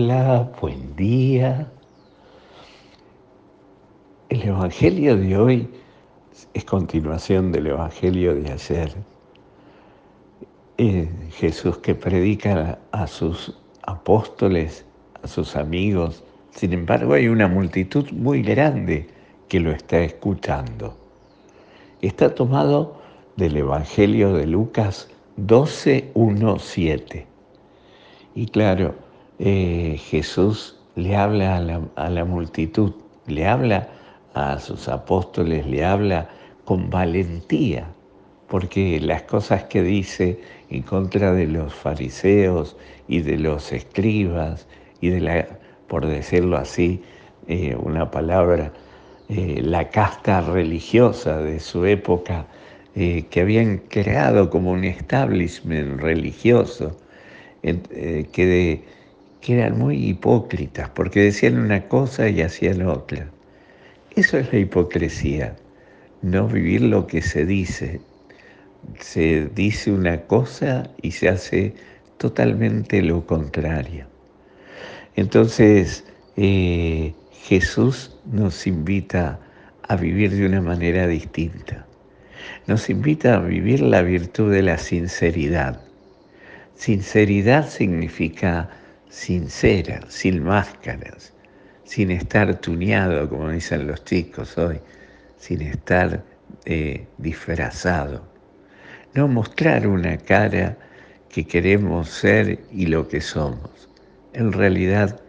Hola, buen día. El Evangelio de hoy es continuación del Evangelio de ayer. Eh, Jesús que predica a sus apóstoles, a sus amigos. Sin embargo, hay una multitud muy grande que lo está escuchando. Está tomado del Evangelio de Lucas 12, 1, 7. Y claro, eh, Jesús le habla a la, a la multitud, le habla a sus apóstoles, le habla con valentía, porque las cosas que dice en contra de los fariseos y de los escribas y de la, por decirlo así, eh, una palabra, eh, la casta religiosa de su época, que habían creado como un establishment religioso, que, de, que eran muy hipócritas, porque decían una cosa y hacían otra. Eso es la hipocresía, no vivir lo que se dice. Se dice una cosa y se hace totalmente lo contrario. Entonces, eh, Jesús nos invita a vivir de una manera distinta. Nos invita a vivir la virtud de la sinceridad. Sinceridad significa sincera, sin máscaras, sin estar tuneado, como dicen los chicos hoy, sin estar eh, disfrazado. No mostrar una cara que queremos ser y lo que somos. En realidad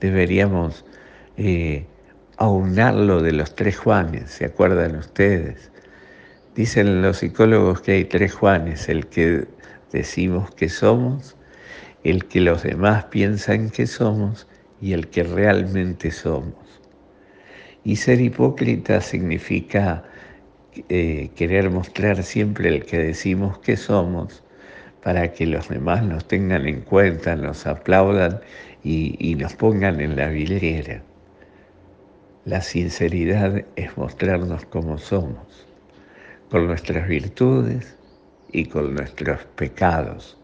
deberíamos eh, aunarlo de los tres Juanes, ¿se acuerdan ustedes? Dicen los psicólogos que hay tres Juanes, el que decimos que somos, el que los demás piensan que somos y el que realmente somos. Y ser hipócrita significa eh, querer mostrar siempre el que decimos que somos para que los demás nos tengan en cuenta, nos aplaudan y, nos pongan en la vidriera. La sinceridad es mostrarnos como somos, con nuestras virtudes y con nuestros pecados,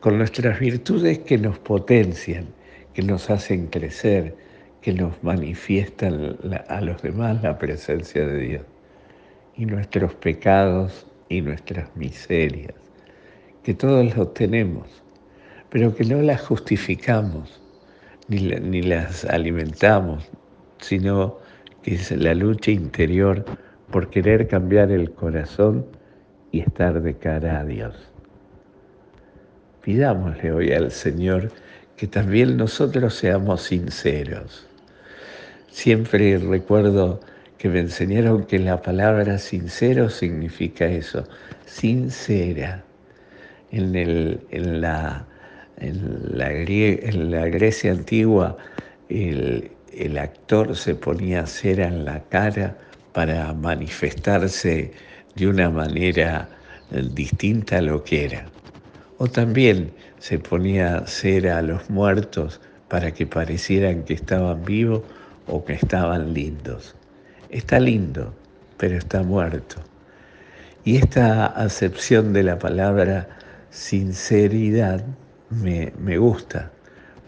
con nuestras virtudes que nos potencian que nos hacen crecer, que nos manifiestan a los demás la presencia de Dios. Y nuestros pecados y nuestras miserias, que todos los tenemos, pero que no las justificamos, ni, ni las alimentamos, sino que es la lucha interior por querer cambiar el corazón y estar de cara a Dios. Pidámosle hoy al Señor que también nosotros seamos sinceros. Siempre recuerdo que me enseñaron que la palabra sincero significa eso, sincera. En, el, en, la, en, la, en la, Grecia antigua el, el actor se ponía cera en la cara para manifestarse de una manera distinta a lo que era. O también se ponía cera a los muertos para que parecieran que estaban vivos o que estaban lindos. Está lindo, pero está muerto. Y esta acepción de la palabra sinceridad me, me gusta,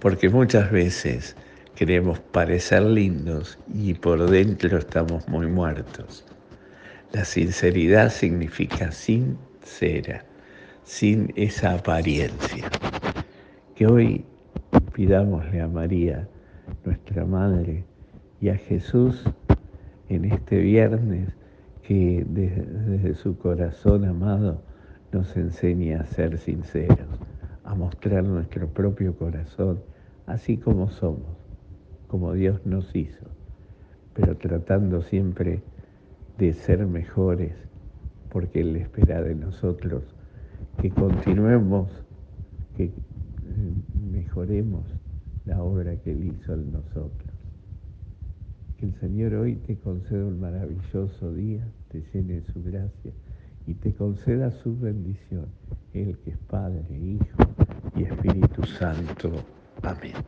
porque muchas veces queremos parecer lindos y por dentro estamos muy muertos. La sinceridad significa sincera sin esa apariencia. Que hoy pidámosle a María, nuestra Madre, y a Jesús en este viernes que desde, su corazón amado nos enseñe a ser sinceros, a mostrar nuestro propio corazón así como somos, como Dios nos hizo, pero tratando siempre de ser mejores porque Él espera de nosotros que continuemos, que mejoremos la obra que Él hizo en nosotros. Que el Señor hoy te conceda un maravilloso día, te llene su gracia y te conceda su bendición, Él que es Padre, Hijo y Espíritu Santo. Amén.